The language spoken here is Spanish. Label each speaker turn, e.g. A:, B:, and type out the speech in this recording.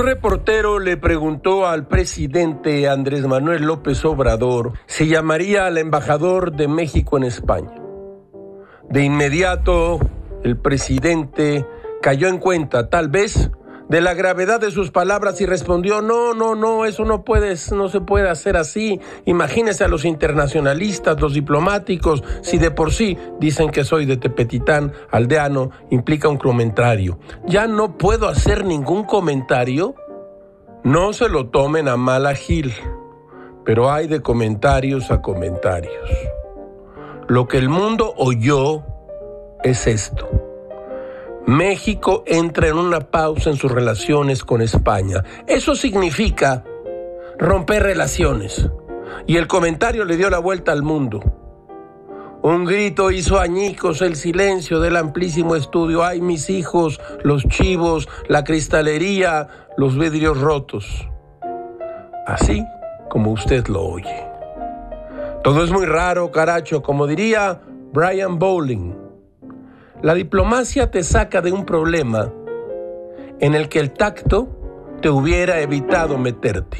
A: reportero le preguntó al presidente Andrés Manuel López Obrador si llamaría al embajador de México en España. De inmediato, el presidente cayó en cuenta, tal vez, de la gravedad de sus palabras y respondió, no, no, no, eso no puede, no se puede hacer así. Imagínese a los internacionalistas, los diplomáticos, si de por sí dicen que soy de Tepetitán, aldeano, implica un comentario. Ya no puedo hacer ningún comentario. No se lo tomen a mala Gil, pero hay de comentarios a comentarios. Lo que el mundo oyó es esto. México entra en una pausa en sus relaciones con España. Eso significa romper relaciones. Y el comentario le dio la vuelta al mundo. Un grito hizo añicos el silencio del amplísimo estudio. Ay, mis hijos, los chivos, la cristalería, los vidrios rotos. Así como usted lo oye. Todo es muy raro, caracho, como diría Brian Bowling. La diplomacia te saca de un problema en el que el tacto te hubiera evitado meterte.